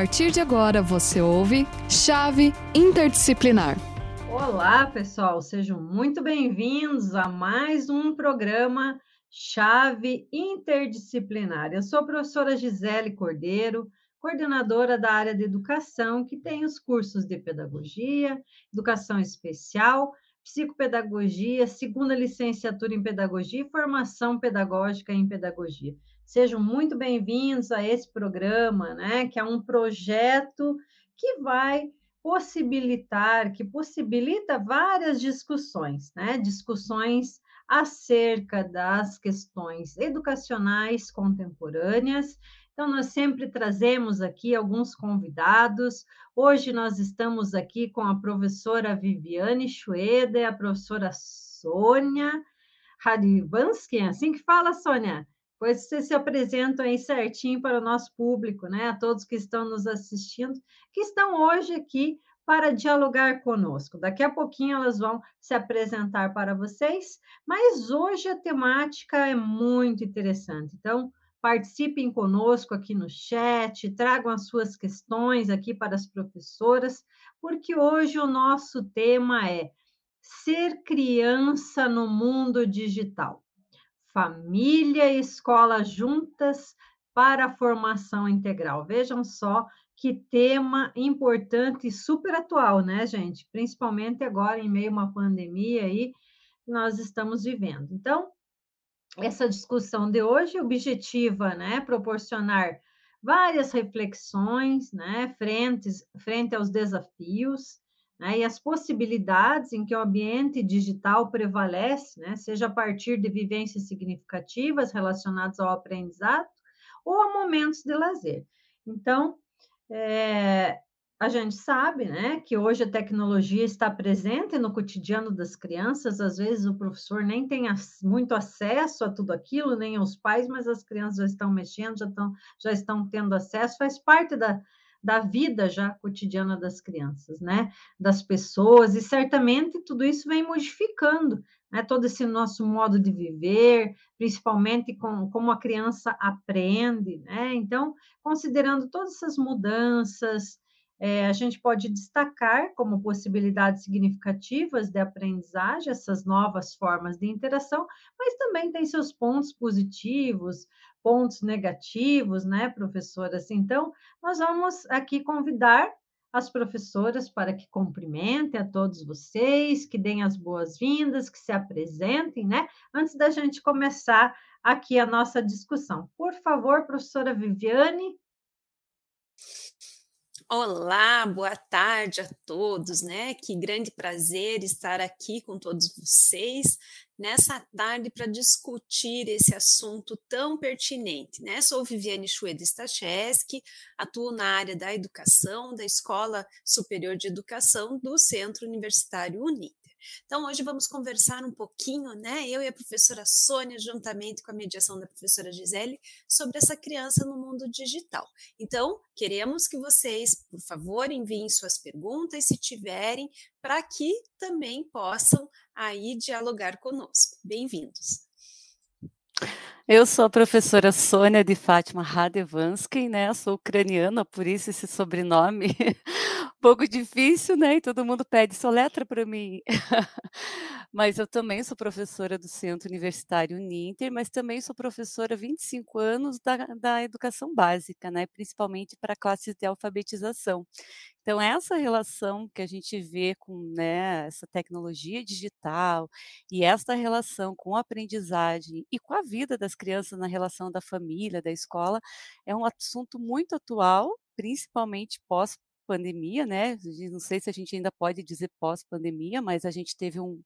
partir de agora você ouve Chave Interdisciplinar. Olá, pessoal, sejam muito bem-vindos a mais um programa Chave Interdisciplinar. Eu sou a professora Gisele Cordeiro, coordenadora da área de educação, que tem os cursos de pedagogia, educação especial, psicopedagogia, segunda licenciatura em pedagogia e formação pedagógica em pedagogia. Sejam muito bem-vindos a esse programa, né, que é um projeto que vai possibilitar, que possibilita várias discussões, né, discussões acerca das questões educacionais contemporâneas. Então, nós sempre trazemos aqui alguns convidados. Hoje nós estamos aqui com a professora Viviane Schroeder, a professora Sônia Harivansky, é assim que fala, Sônia? Pois você se apresenta aí certinho para o nosso público, né? A todos que estão nos assistindo, que estão hoje aqui para dialogar conosco. Daqui a pouquinho elas vão se apresentar para vocês, mas hoje a temática é muito interessante. Então, participem conosco aqui no chat, tragam as suas questões aqui para as professoras, porque hoje o nosso tema é ser criança no mundo digital família e escola juntas para a formação integral. Vejam só que tema importante e super atual, né, gente? Principalmente agora em meio a uma pandemia aí nós estamos vivendo. Então, essa discussão de hoje objetiva, né, proporcionar várias reflexões, né, frente, frente aos desafios né, e as possibilidades em que o ambiente digital prevalece, né, seja a partir de vivências significativas relacionadas ao aprendizado ou a momentos de lazer. Então, é, a gente sabe né, que hoje a tecnologia está presente no cotidiano das crianças, às vezes o professor nem tem muito acesso a tudo aquilo, nem os pais, mas as crianças já estão mexendo, já estão, já estão tendo acesso, faz parte da, da vida já cotidiana das crianças, né? Das pessoas, e certamente tudo isso vem modificando, né? Todo esse nosso modo de viver, principalmente com como a criança aprende, né? Então, considerando todas essas mudanças, é, a gente pode destacar como possibilidades significativas de aprendizagem essas novas formas de interação, mas também tem seus pontos positivos, pontos negativos, né, professoras? Então, nós vamos aqui convidar as professoras para que cumprimentem a todos vocês, que deem as boas-vindas, que se apresentem, né? Antes da gente começar aqui a nossa discussão. Por favor, professora Viviane. Olá, boa tarde a todos, né? Que grande prazer estar aqui com todos vocês nessa tarde para discutir esse assunto tão pertinente, né? Sou Viviane Schweda Stacheski, atuo na área da educação da Escola Superior de Educação do Centro Universitário Uni. Então, hoje vamos conversar um pouquinho, né? Eu e a professora Sônia, juntamente com a mediação da professora Gisele, sobre essa criança no mundo digital. Então, queremos que vocês, por favor, enviem suas perguntas, se tiverem, para que também possam aí dialogar conosco. Bem-vindos. Eu sou a professora Sônia de Fátima Radevansky, né? Sou ucraniana, por isso esse sobrenome um pouco difícil, né? E todo mundo pede soletra para mim. mas eu também sou professora do Centro Universitário Uninter, mas também sou professora há 25 anos da, da educação básica, né? Principalmente para classes de alfabetização. Então, essa relação que a gente vê com né, essa tecnologia digital e essa relação com a aprendizagem e com a vida das crianças na relação da família, da escola, é um assunto muito atual, principalmente pós pandemia, né? Não sei se a gente ainda pode dizer pós-pandemia, mas a gente teve um,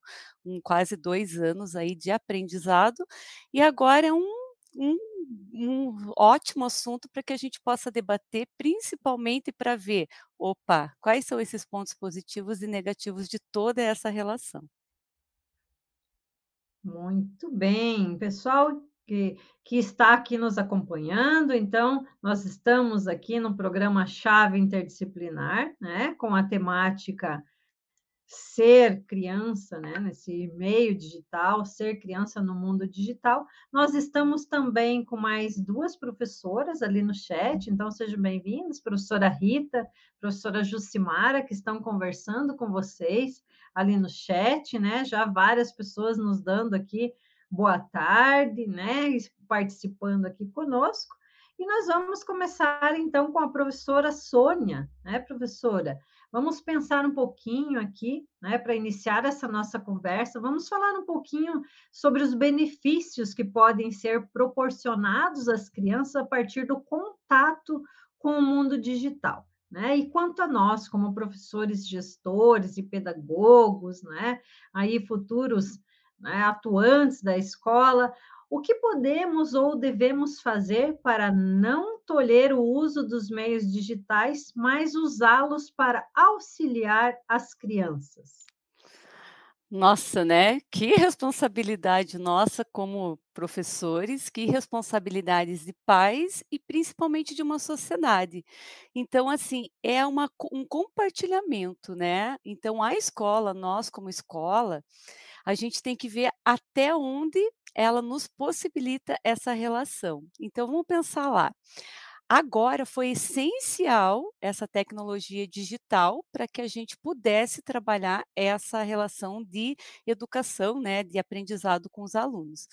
um, quase dois anos aí de aprendizado e agora é um, um, um ótimo assunto para que a gente possa debater, principalmente para ver, opa, quais são esses pontos positivos e negativos de toda essa relação. Muito bem, pessoal que, que está aqui nos acompanhando. Então, nós estamos aqui no programa Chave Interdisciplinar, né, com a temática ser criança, né, nesse meio digital, ser criança no mundo digital. Nós estamos também com mais duas professoras ali no chat, então sejam bem-vindos, professora Rita, professora Jucimara, que estão conversando com vocês ali no chat, né? Já várias pessoas nos dando aqui boa tarde, né? Participando aqui conosco. E nós vamos começar então com a professora Sônia, né, professora? Vamos pensar um pouquinho aqui, né, para iniciar essa nossa conversa. Vamos falar um pouquinho sobre os benefícios que podem ser proporcionados às crianças a partir do contato com o mundo digital. Né? E quanto a nós, como professores, gestores e pedagogos, né? aí futuros né, atuantes da escola, o que podemos ou devemos fazer para não tolher o uso dos meios digitais, mas usá-los para auxiliar as crianças? Nossa, né? Que responsabilidade nossa como professores, que responsabilidades de pais e principalmente de uma sociedade. Então, assim, é uma, um compartilhamento, né? Então, a escola, nós como escola, a gente tem que ver até onde ela nos possibilita essa relação. Então vamos pensar lá. Agora foi essencial essa tecnologia digital para que a gente pudesse trabalhar essa relação de educação, né, de aprendizado com os alunos.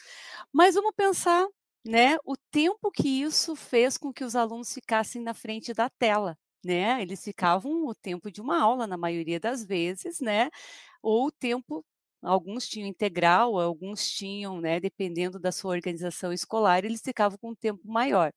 Mas vamos pensar, né, o tempo que isso fez com que os alunos ficassem na frente da tela, né? Eles ficavam o tempo de uma aula na maioria das vezes, né? Ou o tempo Alguns tinham integral, alguns tinham, né, dependendo da sua organização escolar, eles ficavam com um tempo maior.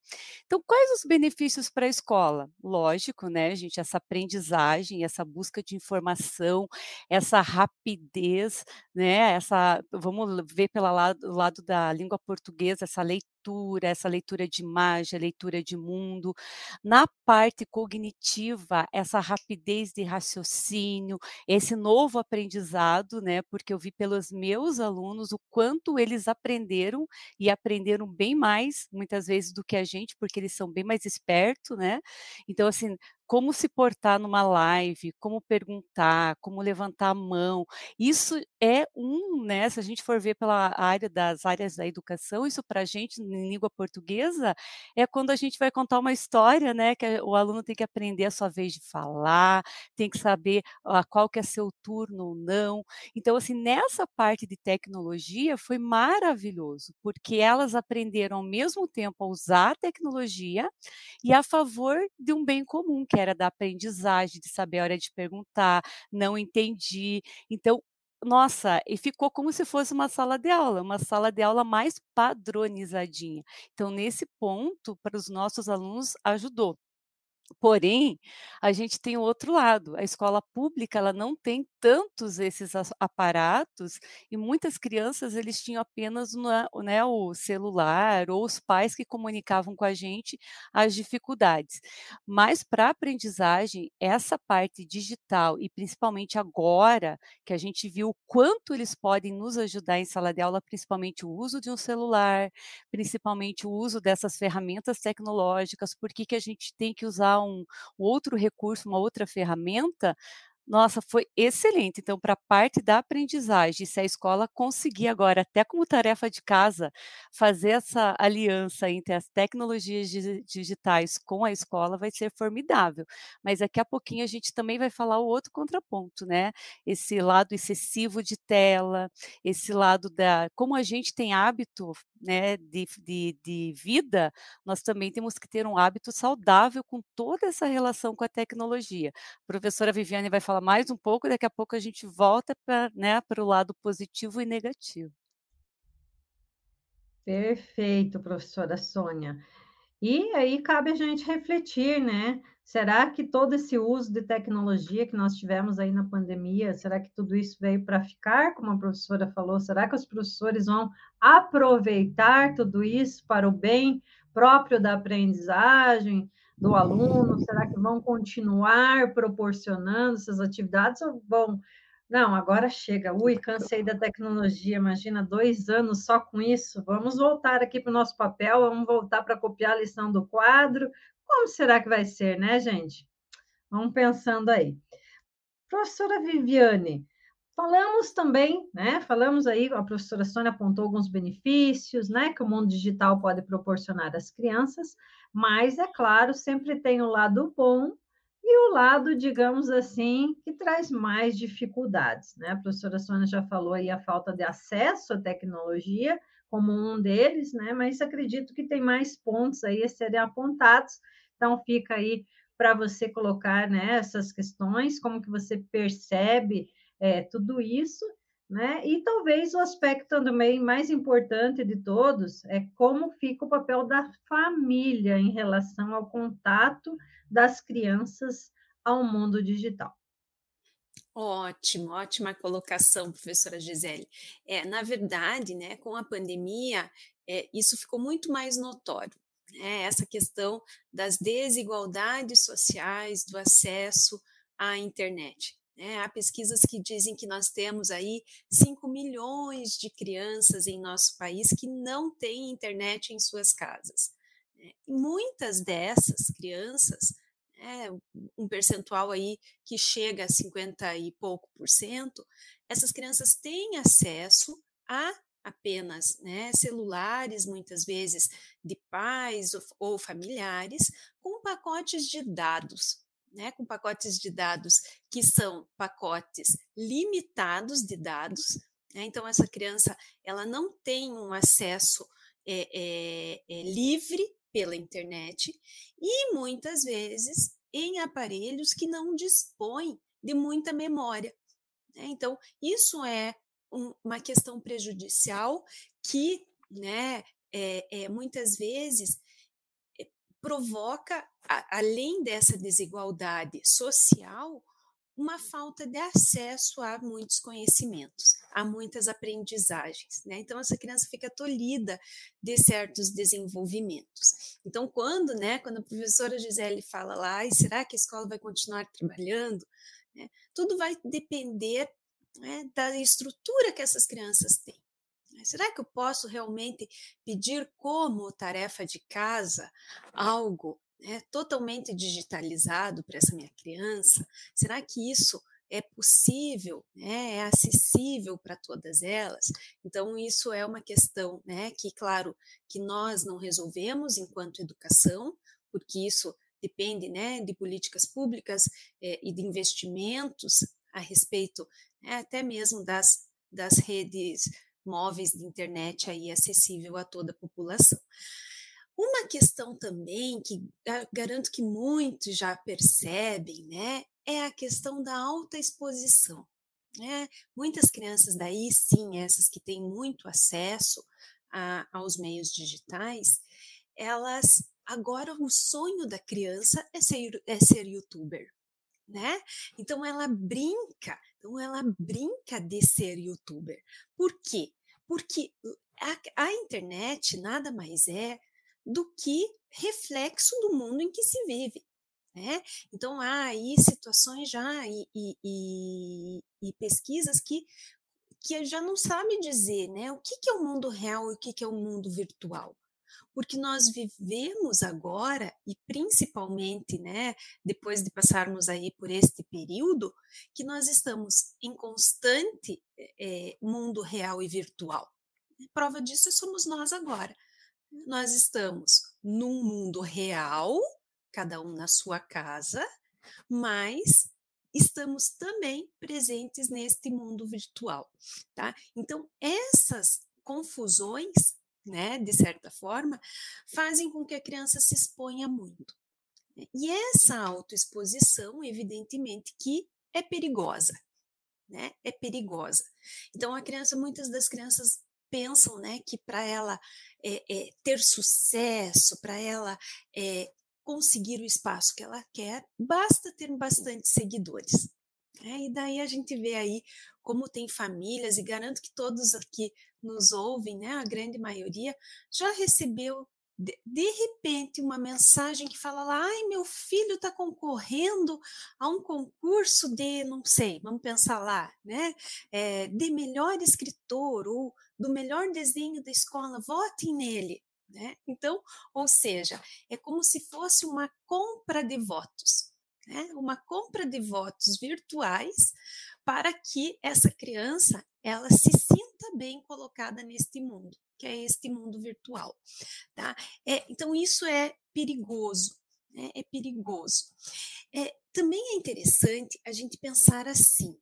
Então, quais os benefícios para a escola? Lógico, né, gente, essa aprendizagem, essa busca de informação, essa rapidez, né, essa, vamos ver pelo lado, lado da língua portuguesa, essa leitura leitura, essa leitura de imagem, leitura de mundo. Na parte cognitiva, essa rapidez de raciocínio, esse novo aprendizado, né? Porque eu vi pelos meus alunos o quanto eles aprenderam e aprenderam bem mais, muitas vezes, do que a gente, porque eles são bem mais espertos, né? Então, assim, como se portar numa live, como perguntar, como levantar a mão. Isso é um, né? Se a gente for ver pela área das áreas da educação, isso para a gente, em língua portuguesa, é quando a gente vai contar uma história, né? Que o aluno tem que aprender a sua vez de falar, tem que saber a qual que é seu turno ou não. Então, assim, nessa parte de tecnologia foi maravilhoso, porque elas aprenderam ao mesmo tempo a usar a tecnologia e a favor de um bem comum, que era da aprendizagem, de saber a hora de perguntar, não entendi. Então, nossa, e ficou como se fosse uma sala de aula, uma sala de aula mais padronizadinha. Então, nesse ponto, para os nossos alunos, ajudou. Porém, a gente tem o outro lado, a escola pública ela não tem tantos esses aparatos e muitas crianças eles tinham apenas né, o celular ou os pais que comunicavam com a gente as dificuldades. Mas para a aprendizagem, essa parte digital e principalmente agora que a gente viu o quanto eles podem nos ajudar em sala de aula, principalmente o uso de um celular, principalmente o uso dessas ferramentas tecnológicas, por que, que a gente tem que usar um, um outro recurso, uma outra ferramenta, nossa, foi excelente. Então, para a parte da aprendizagem, se a escola conseguir agora, até como tarefa de casa, fazer essa aliança entre as tecnologias digitais com a escola, vai ser formidável. Mas daqui a pouquinho a gente também vai falar o outro contraponto, né? Esse lado excessivo de tela, esse lado da. Como a gente tem hábito né, de, de, de vida, nós também temos que ter um hábito saudável com toda essa relação com a tecnologia. A professora Viviane vai falar mais um pouco, daqui a pouco a gente volta para né, o lado positivo e negativo. Perfeito, professora Sônia. E aí cabe a gente refletir, né? Será que todo esse uso de tecnologia que nós tivemos aí na pandemia, será que tudo isso veio para ficar, como a professora falou? Será que os professores vão aproveitar tudo isso para o bem próprio da aprendizagem do aluno? Será que vão continuar proporcionando essas atividades ou vão não, agora chega. Ui, cansei da tecnologia. Imagina dois anos só com isso. Vamos voltar aqui para o nosso papel, vamos voltar para copiar a lição do quadro, como será que vai ser, né, gente? Vamos pensando aí. Professora Viviane, falamos também, né? Falamos aí, a professora Sônia apontou alguns benefícios, né, que o mundo digital pode proporcionar às crianças, mas é claro, sempre tem o lado bom e o lado, digamos assim, que traz mais dificuldades, né? A professora Sônia já falou aí a falta de acesso à tecnologia como um deles, né? Mas acredito que tem mais pontos aí a serem apontados. Então fica aí para você colocar né, essas questões, como que você percebe é, tudo isso, né? E talvez o aspecto também mais importante de todos é como fica o papel da família em relação ao contato das crianças ao mundo digital. Ótimo, ótima colocação, professora Gisele. É, na verdade, né, com a pandemia, é, isso ficou muito mais notório. Né, essa questão das desigualdades sociais, do acesso à internet. Né? Há pesquisas que dizem que nós temos aí 5 milhões de crianças em nosso país que não têm internet em suas casas. Né? Muitas dessas crianças é, um percentual aí que chega a 50 e pouco por cento, essas crianças têm acesso a apenas né, celulares, muitas vezes de pais ou, familiares, com pacotes de dados, né, com pacotes de dados que são pacotes limitados de dados. Né, então, essa criança ela não tem um acesso é, é, é livre pela internet e muitas vezes em aparelhos que não dispõem de muita memória. Né? Então, isso é um, uma questão prejudicial que, né, é, é, muitas vezes é, provoca, a, além dessa desigualdade social, uma falta de acesso a muitos conhecimentos, a muitas aprendizagens. Né? Então, essa criança fica tolhida de certos desenvolvimentos. Então, quando, né, quando a professora Gisele fala lá, será que a escola vai continuar trabalhando? Né? Tudo vai depender né, da estrutura que essas crianças têm. Será que eu posso realmente pedir como tarefa de casa algo né, totalmente digitalizado para essa minha criança? Será que isso é possível, né, é acessível para todas elas? Então, isso é uma questão né, que, claro, que nós não resolvemos enquanto educação, porque isso depende né, de políticas públicas é, e de investimentos a respeito né, até mesmo das, das redes móveis de internet aí acessível a toda a população. Uma questão também que garanto que muitos já percebem, né, é a questão da alta exposição. Né? Muitas crianças daí, sim, essas que têm muito acesso a, aos meios digitais, elas agora o sonho da criança é ser, é ser youtuber, né? Então ela brinca, então ela brinca de ser youtuber. Por quê? Porque a, a internet nada mais é do que reflexo do mundo em que se vive. Né? Então, há aí situações já e, e, e, pesquisas que, que já não sabe dizer né, o que, que é o mundo real e o que, que é o mundo virtual porque nós vivemos agora e principalmente, né, depois de passarmos aí por este período, que nós estamos em constante é, mundo real e virtual. Prova disso somos nós agora nós estamos num mundo real, cada um na sua casa, mas estamos também presentes neste mundo virtual, tá? Então, essas confusões, né, de certa forma, fazem com que a criança se exponha muito. E essa autoexposição, evidentemente, que é perigosa, né? É perigosa. Então, a criança, muitas das crianças pensam, né, que para ela é, é, ter sucesso, para ela é, conseguir o espaço que ela quer, basta ter bastante seguidores. Né? E daí a gente vê aí como tem famílias, e garanto que todos aqui nos ouvem, né, a grande maioria, já recebeu de, de, repente uma mensagem que fala lá, ai, meu filho está concorrendo a um concurso de, não sei, vamos pensar lá, né, é, de melhor escritor ou do melhor desenho da escola, votem nele. Né? Então, ou seja, é como se fosse uma compra de votos. né? uma compra de votos virtuais para que essa criança ela se sinta bem colocada neste mundo, que é este mundo virtual. Tá? É, então, isso é perigoso, né? é perigoso. É, também é interessante a gente pensar assim,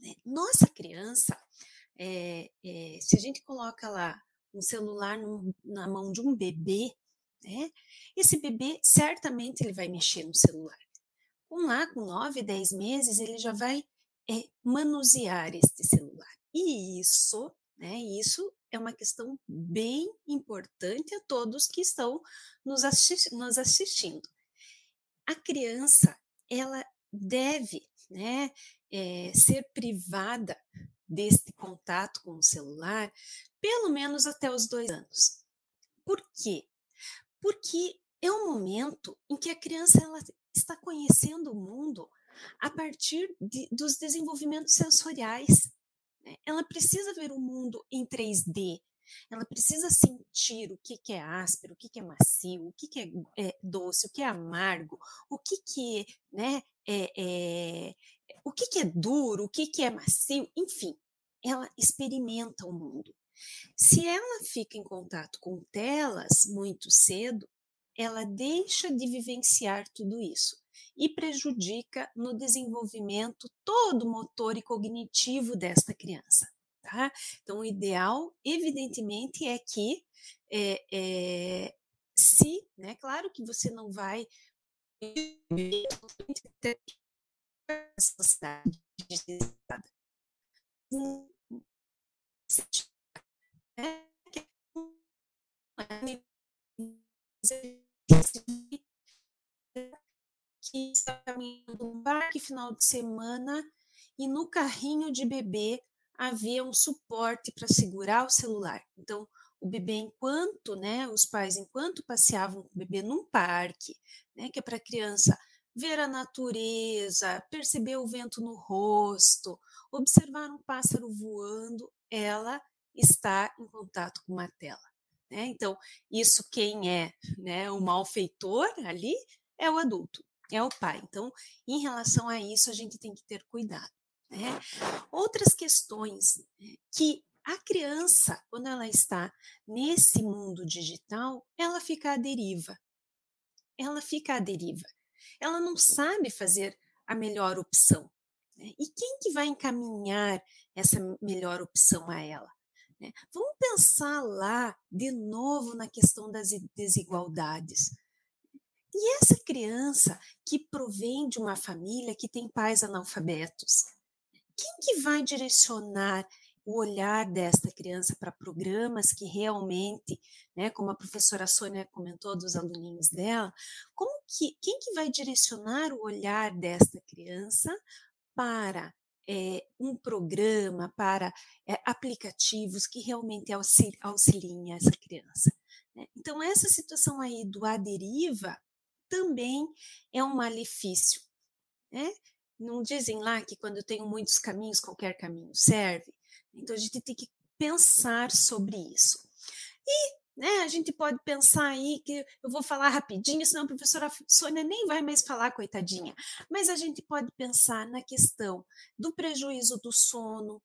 né? nossa criança, é, é, se a gente coloca lá um celular na mão de um bebê, né? Esse bebê certamente ele vai mexer no celular. Com lá, com 9, 10 meses, ele já vai é, manusear este celular. E isso, né? Isso é uma questão bem importante a todos que estão nos, assisti nos assistindo. A criança, ela deve, né, é, ser privada deste contato com o celular pelo menos até os dois anos. Por quê? Porque é um momento em que a criança ela está conhecendo o mundo a partir de, dos desenvolvimentos sensoriais. Ela precisa ver o mundo em 3D, ela precisa sentir o que, que é áspero, o que, que é macio, o que, que é, é, doce, o que é amargo, o que, que né, é, é, o que, que é duro, o que, que é macio, enfim, ela experimenta o mundo. Se ela fica em contato com telas muito cedo, ela deixa de vivenciar tudo isso e prejudica no desenvolvimento todo motor e cognitivo desta criança. Tá? Então, o ideal, evidentemente, é que é, é, se, né, claro que você não vai que está caminhando um parque final de semana e no carrinho de bebê havia um suporte para segurar o celular. Então, o bebê, enquanto, né, os pais, enquanto passeavam com o bebê num parque, né, que é para a criança ver a natureza, perceber o vento no rosto, observar um pássaro voando, ela está em contato com uma tela. Né? Então, isso quem é né, o malfeitor ali é o adulto, é o pai. Então, em relação a isso, a gente tem que ter cuidado. Né? Outras questões né, que a criança, quando ela está nesse mundo digital, ela fica à deriva. Ela fica à deriva. Ela não sabe fazer a melhor opção. Né? E quem que vai encaminhar essa melhor opção a ela? Né? Vamos pensar lá de novo na questão das desigualdades. E essa criança que provém de uma família que tem pais analfabetos, quem que vai direcionar o olhar desta criança para programas que realmente, né, como a professora Sônia comentou dos aluninhos dela, como que quem que vai direcionar o olhar desta criança para é, um programa, para é, aplicativos que realmente auxiliem essa criança. Né? Então, essa situação aí do a deriva também é um malefício. Né? Não dizem lá que quando eu tenho muitos caminhos, qualquer caminho serve? Então, a gente tem que pensar sobre isso. E né? A gente pode pensar aí que eu vou falar rapidinho, senão a professora Sônia nem vai mais falar, coitadinha. Mas a gente pode pensar na questão do prejuízo do sono.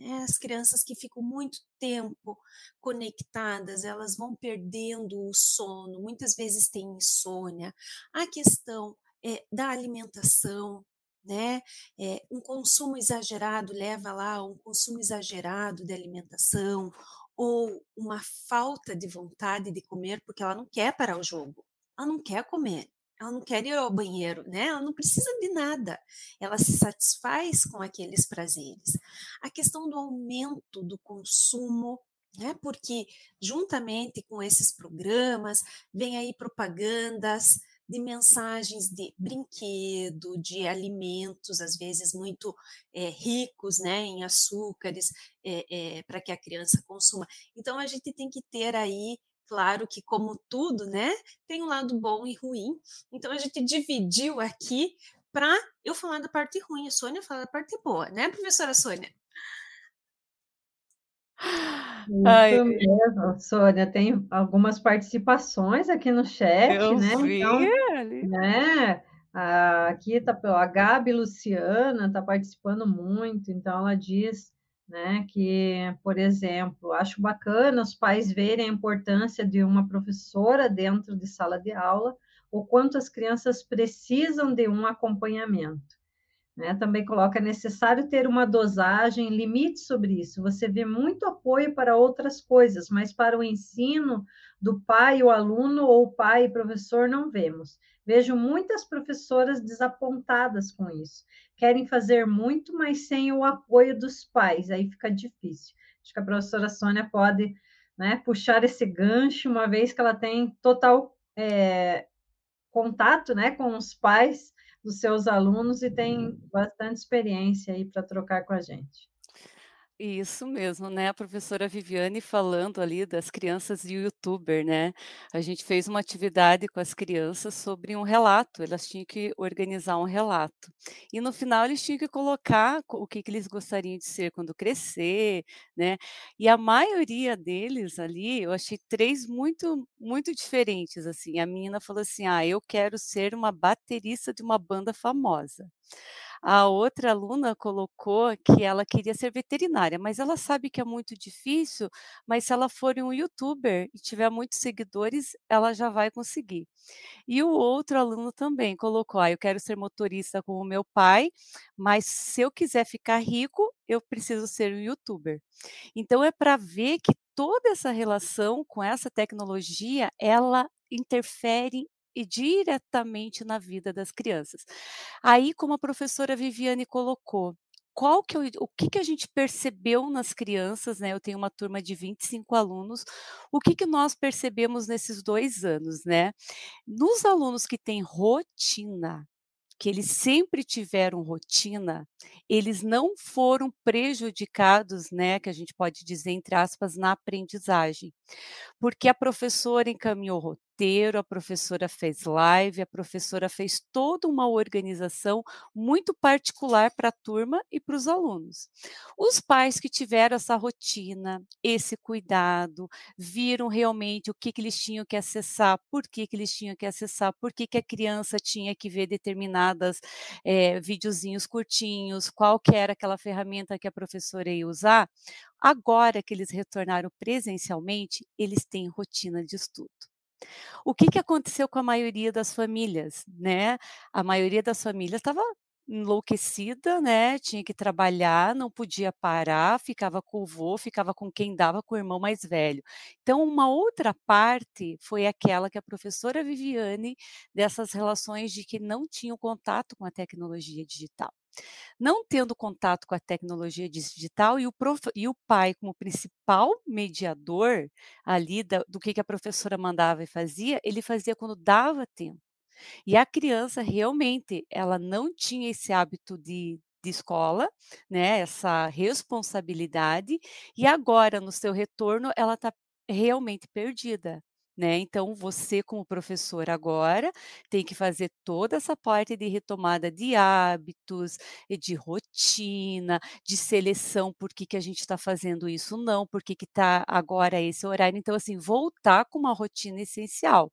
Né? As crianças que ficam muito tempo conectadas, elas vão perdendo o sono, muitas vezes têm insônia. A questão é, da alimentação, né? É, um consumo exagerado leva lá a um consumo exagerado de alimentação, ou uma falta de vontade de comer porque ela não quer parar o jogo, ela não quer comer, ela não quer ir ao banheiro, né? Ela não precisa de nada, ela se satisfaz com aqueles prazeres. A questão do aumento do consumo né? Porque juntamente com esses programas vem aí propagandas de mensagens de brinquedo, de alimentos, às vezes muito é, ricos né, em açúcares, é, é, para que a criança consuma. Então, a gente tem que ter aí claro que como tudo, né, tem um lado bom e ruim. Então a gente dividiu aqui para eu falar da parte ruim, a Sônia falar da parte boa, né, professora Sônia? Isso mesmo, Sônia. Tem algumas participações aqui no chat, Eu né? vi Então, ali. né? aqui está a Gabi Luciana está participando muito, então ela diz né, que, por exemplo, acho bacana os pais verem a importância de uma professora dentro de sala de aula, o quanto as crianças precisam de um acompanhamento. Né? Também coloca é necessário ter uma dosagem, limite sobre isso. Você vê muito apoio para outras coisas, mas para o ensino do pai, o aluno ou pai e professor não vemos. Vejo muitas professoras desapontadas com isso. Querem fazer muito, mas sem o apoio dos pais, aí fica difícil. Acho que a professora Sônia pode né, puxar esse gancho, uma vez que ela tem total é, contato né, com os pais dos seus alunos e tem bastante experiência aí para trocar com a gente. Isso mesmo, né, a professora Viviane falando ali das crianças e o youtuber, né, a gente fez uma atividade com as crianças sobre um relato, elas tinham que organizar um relato, e no final eles tinham que colocar o que que eles gostariam de ser quando crescer, né, e a maioria deles ali, eu achei 3 muito muito diferentes, assim, a menina falou assim: "Ah, eu quero ser uma baterista de uma banda famosa". A outra aluna colocou que ela queria ser veterinária, mas ela sabe que é muito difícil, mas se ela for um youtuber e tiver muitos seguidores, ela já vai conseguir. E o outro aluno também colocou: "Ah, eu quero ser motorista como o meu pai, mas se eu quiser ficar rico, eu preciso ser um youtuber". Então é para ver que toda essa relação com essa tecnologia, ela interfere e diretamente na vida das crianças. Aí, como a professora Viviane colocou, qual que é o que que a gente percebeu nas crianças, né, eu tenho uma turma de 25 alunos, o que que nós percebemos nesses 2 anos, né. Nos alunos que têm rotina, que eles sempre tiveram rotina, eles não foram prejudicados, né, que a gente pode dizer entre aspas, na aprendizagem. Porque a professora encaminhou roteiro, a professora fez live, a professora fez toda uma organização muito particular para a turma e para os alunos. Os pais que tiveram essa rotina, esse cuidado, viram realmente o que que eles tinham que acessar, por que que eles tinham que acessar, por que que a criança tinha que ver determinadas, eh, videozinhos curtinhos, qual que era aquela ferramenta que a professora ia usar, agora que eles retornaram presencialmente, eles têm rotina de estudo. O que que aconteceu com a maioria das famílias, né, a maioria das famílias estava enlouquecida, né, tinha que trabalhar, não podia parar, ficava com o vô, ficava com quem dava, com o irmão mais velho. Então uma outra parte foi aquela que a professora Viviane, dessas relações de que não tinham contato com a tecnologia digital. Não tendo contato com a tecnologia digital e o prof e o pai como principal mediador, ali da do que que a professora mandava e fazia, ele fazia quando dava tempo. E a criança realmente, ela não tinha esse hábito de de escola, né, essa responsabilidade, e agora no seu retorno ela está realmente perdida. Né, então você como professor agora, tem que fazer toda essa parte de retomada de hábitos, e de rotina, de seleção, por que que a gente está fazendo isso não, por que está agora esse horário, então assim, voltar com uma rotina essencial.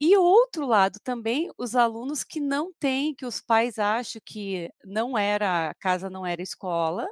E outro lado também, os alunos que não têm, que os pais acham que não era casa não era escola,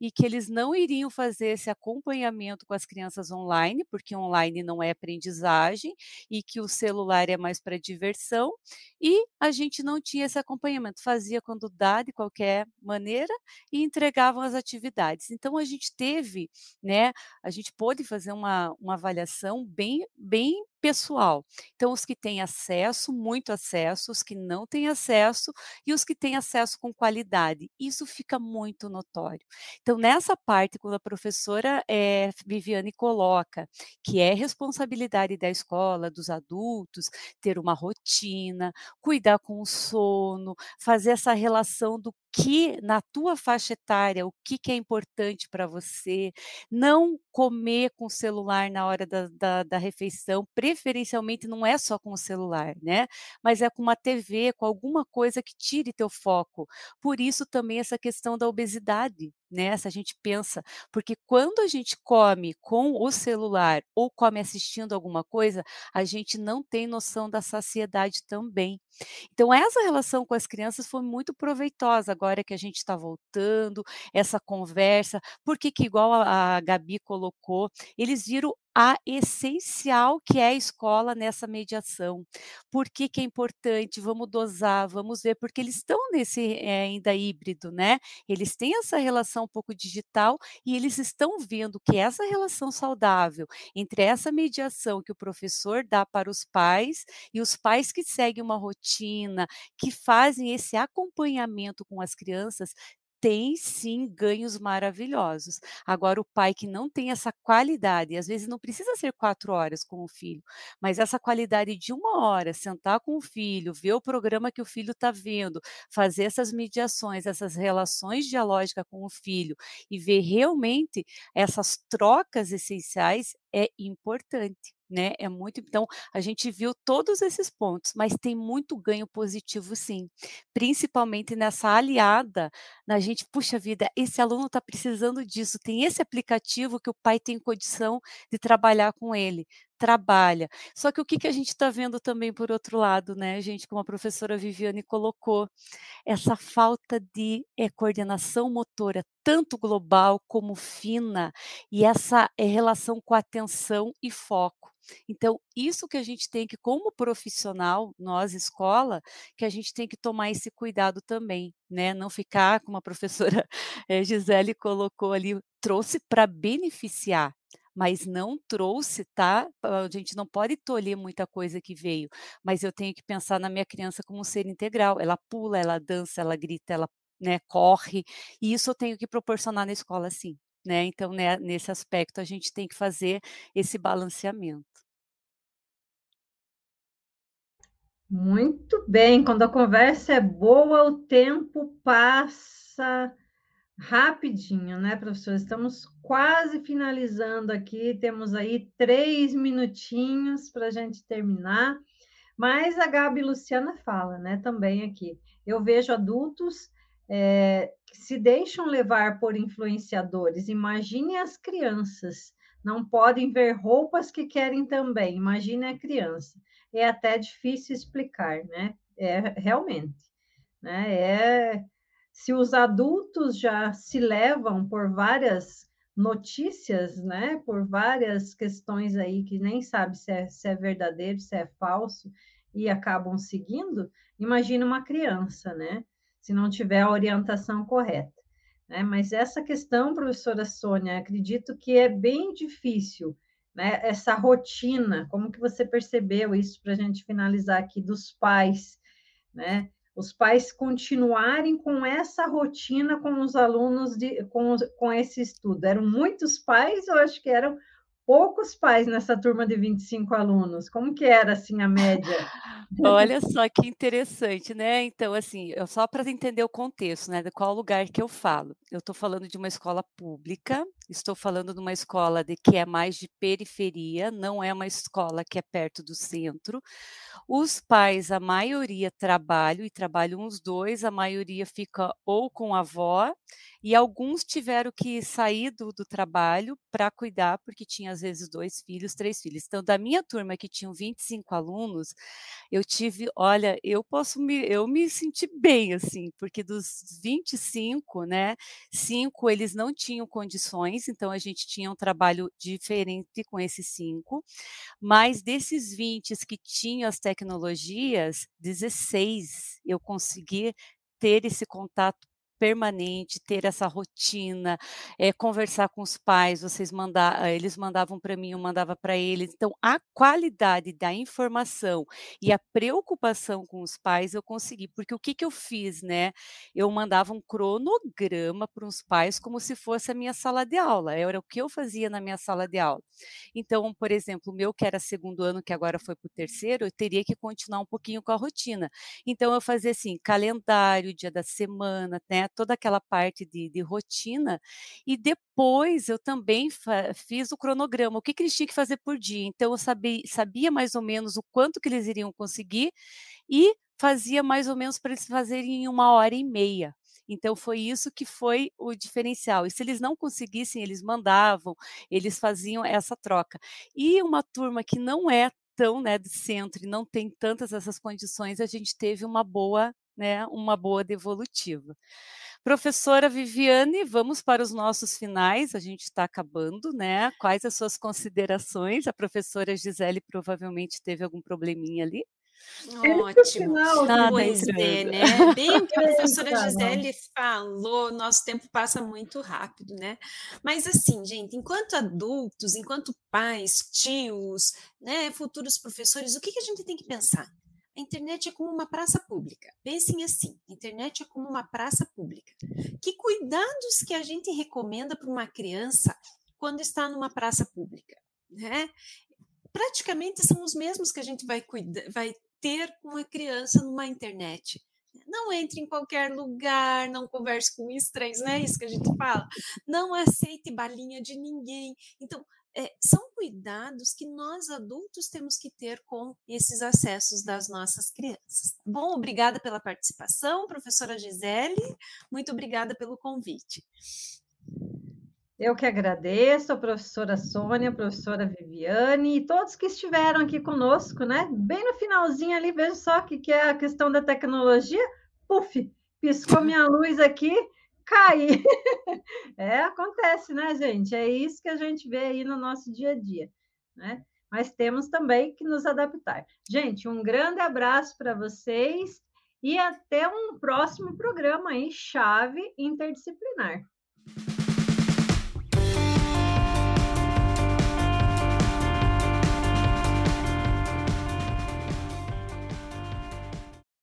e que eles não iriam fazer esse acompanhamento com as crianças online, porque online não é aprendizagem, e que o celular é mais para diversão, e a gente não tinha esse acompanhamento, fazia quando dá, de qualquer maneira, e entregavam as atividades. Então a gente teve, né, a gente pôde fazer uma uma avaliação bem bem pessoal. Então os que têm acesso, muito acesso, os que não têm acesso, e os que têm acesso com qualidade, isso fica muito notório. Então nessa parte quando a professora, eh, Viviane coloca, que é responsabilidade da escola, dos adultos, ter uma rotina, cuidar com o sono, fazer essa relação do que na tua faixa etária, o que que é importante para você, não comer com o celular na hora da da da refeição, preferencialmente não é só com o celular, né, mas é com uma TV, com alguma coisa que tire teu foco. Por isso também essa questão da obesidade, né? Se a gente pensa, porque quando a gente come com o celular ou come assistindo alguma coisa, a gente não tem noção da saciedade também. Então, essa relação com as crianças foi muito proveitosa agora que a gente está voltando, essa conversa, porque que igual a, a Gabi colocou, eles viram a essencial que é a escola nessa mediação. Por que, que é importante? Vamos dosar, vamos ver, porque eles estão nesse é, ainda híbrido, né? Eles têm essa relação um pouco digital e eles estão vendo que essa relação saudável entre essa mediação que o professor dá para os pais e os pais que seguem uma rotina, que fazem esse acompanhamento com as crianças, tem sim ganhos maravilhosos. Agora, o pai que não tem essa qualidade, às vezes não precisa ser quatro horas com o filho, mas essa qualidade de uma hora, sentar com o filho, ver o programa que o filho está vendo, fazer essas mediações, essas relações dialógicas com o filho e ver realmente essas trocas essenciais é importante né? É muito. Então, a gente viu todos esses pontos, mas tem muito ganho positivo, sim. Principalmente nessa aliada, na gente, puxa vida, esse aluno está precisando disso. Tem esse aplicativo que o pai tem condição de trabalhar com ele. Trabalha. Só que o que, que a gente está vendo também por outro lado, né, gente, como a professora Viviane colocou, essa falta de é, coordenação motora, tanto global como fina, e essa é, relação com atenção e foco. Então, isso que a gente tem que, como profissional, nós, escola, que a gente tem que tomar esse cuidado também, né? Não ficar, como a professora eh, Gisele colocou ali, trouxe para beneficiar, mas não trouxe, tá? A gente não pode tolher muita coisa que veio, mas eu tenho que pensar na minha criança como um ser integral. Ela pula, ela dança, ela grita, ela né, corre, e isso eu tenho que proporcionar na escola, sim. Né? Então, né, nesse aspecto, a gente tem que fazer esse balanceamento. Muito bem, quando a conversa é boa, o tempo passa rapidinho, né, professor? Estamos quase finalizando aqui, temos aí três minutinhos para a gente terminar, mas a Gabi Luciana fala, né, também aqui. Eu vejo adultos é, que se deixam levar por influenciadores, imagine as crianças, não podem ver roupas que querem também, imagine a criança é até difícil explicar, né? É realmente, né? É se os adultos já se levam por várias notícias, né? Por várias questões aí que nem sabe se é, se é verdadeiro, se é falso e acabam seguindo, imagina uma criança, né? Se não tiver a orientação correta. Né? Mas essa questão, professora Sônia, acredito que é bem difícil né? Essa rotina, como que você percebeu isso para a gente finalizar aqui dos pais, né? Os pais continuarem com essa rotina com os alunos de, com, com esse estudo. Eram muitos pais, eu acho que eram poucos pais nessa turma de 25 alunos. Como que era assim a média? Olha só que interessante, né? Então, assim, só para entender o contexto, né? De qual lugar que eu falo. Eu estou falando de uma escola pública, estou falando de uma escola de que é mais de periferia, não é uma escola que é perto do centro. Os pais, a maioria trabalham e trabalham os dois, a maioria fica ou com a avó, e alguns tiveram que sair do, do trabalho para cuidar, porque tinha às vezes dois filhos, três filhos. Então, da minha turma, que tinham 25 alunos, eu tive, olha, eu posso me, eu me senti bem, assim, porque dos 25, né, cinco eles não tinham condições, então a gente tinha um trabalho diferente com esses cinco, mas desses 20 que tinham as tecnologias, 16 eu consegui ter esse contato permanente, ter essa rotina, é, conversar com os pais, vocês mandar, eh, eles mandavam para mim, eu mandava para eles. Então, a qualidade da informação e a preocupação com os pais eu consegui, porque o que, que eu fiz, né? Eu mandava um cronograma para os pais como se fosse a minha sala de aula, era o que eu fazia na minha sala de aula. Então, por exemplo, o meu que era segundo ano, que agora foi para o terceiro, eu teria que continuar um pouquinho com a rotina. Então, eu fazia assim, calendário, dia da semana, né? Toda aquela parte de, de rotina, e depois eu também fiz o cronograma, o que, que, eles tinham que fazer por dia. Então eu sabia, sabia mais ou menos o quanto que eles iriam conseguir e fazia mais ou menos para eles fazerem em uma hora e meia. Então foi isso que foi o diferencial. E se eles não conseguissem, eles mandavam, eles faziam essa troca. E uma turma que não é tão, né, de centro e não tem tantas essas condições, a gente teve uma boa, né, uma boa devolutiva. Professora Viviane, vamos para os nossos finais, a gente está acabando, né? Quais as suas considerações? A professora Gisele provavelmente teve algum probleminha ali. Ótimo. Tá pois é, né? Bem o que a professora Gisele falou, nosso tempo passa muito rápido, né? Mas assim, gente, enquanto adultos, enquanto pais, tios, né, futuros professores, o que, que a gente tem que pensar? A internet é como uma praça pública. Pensem assim: a internet é como uma praça pública. Que cuidados que a gente recomenda para uma criança quando está numa praça pública? Né? Praticamente são os mesmos que a gente vai, cuidar, vai ter com a criança numa internet. Não entre em qualquer lugar, não converse com estranhos, não é isso que a gente fala? Não aceite balinha de ninguém. Então, é, são cuidados que nós adultos temos que ter com esses acessos das nossas crianças. Tá bom, obrigada pela participação, professora Gisele, muito obrigada pelo convite. Eu que agradeço a professora Sônia, a professora Viviane e todos que estiveram aqui conosco, né? Bem no finalzinho ali, veja só que, que é a questão da tecnologia. Puf, piscou minha luz aqui, cai. É, acontece, né, gente? É isso que a gente vê aí no nosso dia a dia, né? Mas temos também que nos adaptar. Gente, um grande abraço para vocês e até um próximo programa aí, Chave Interdisciplinar.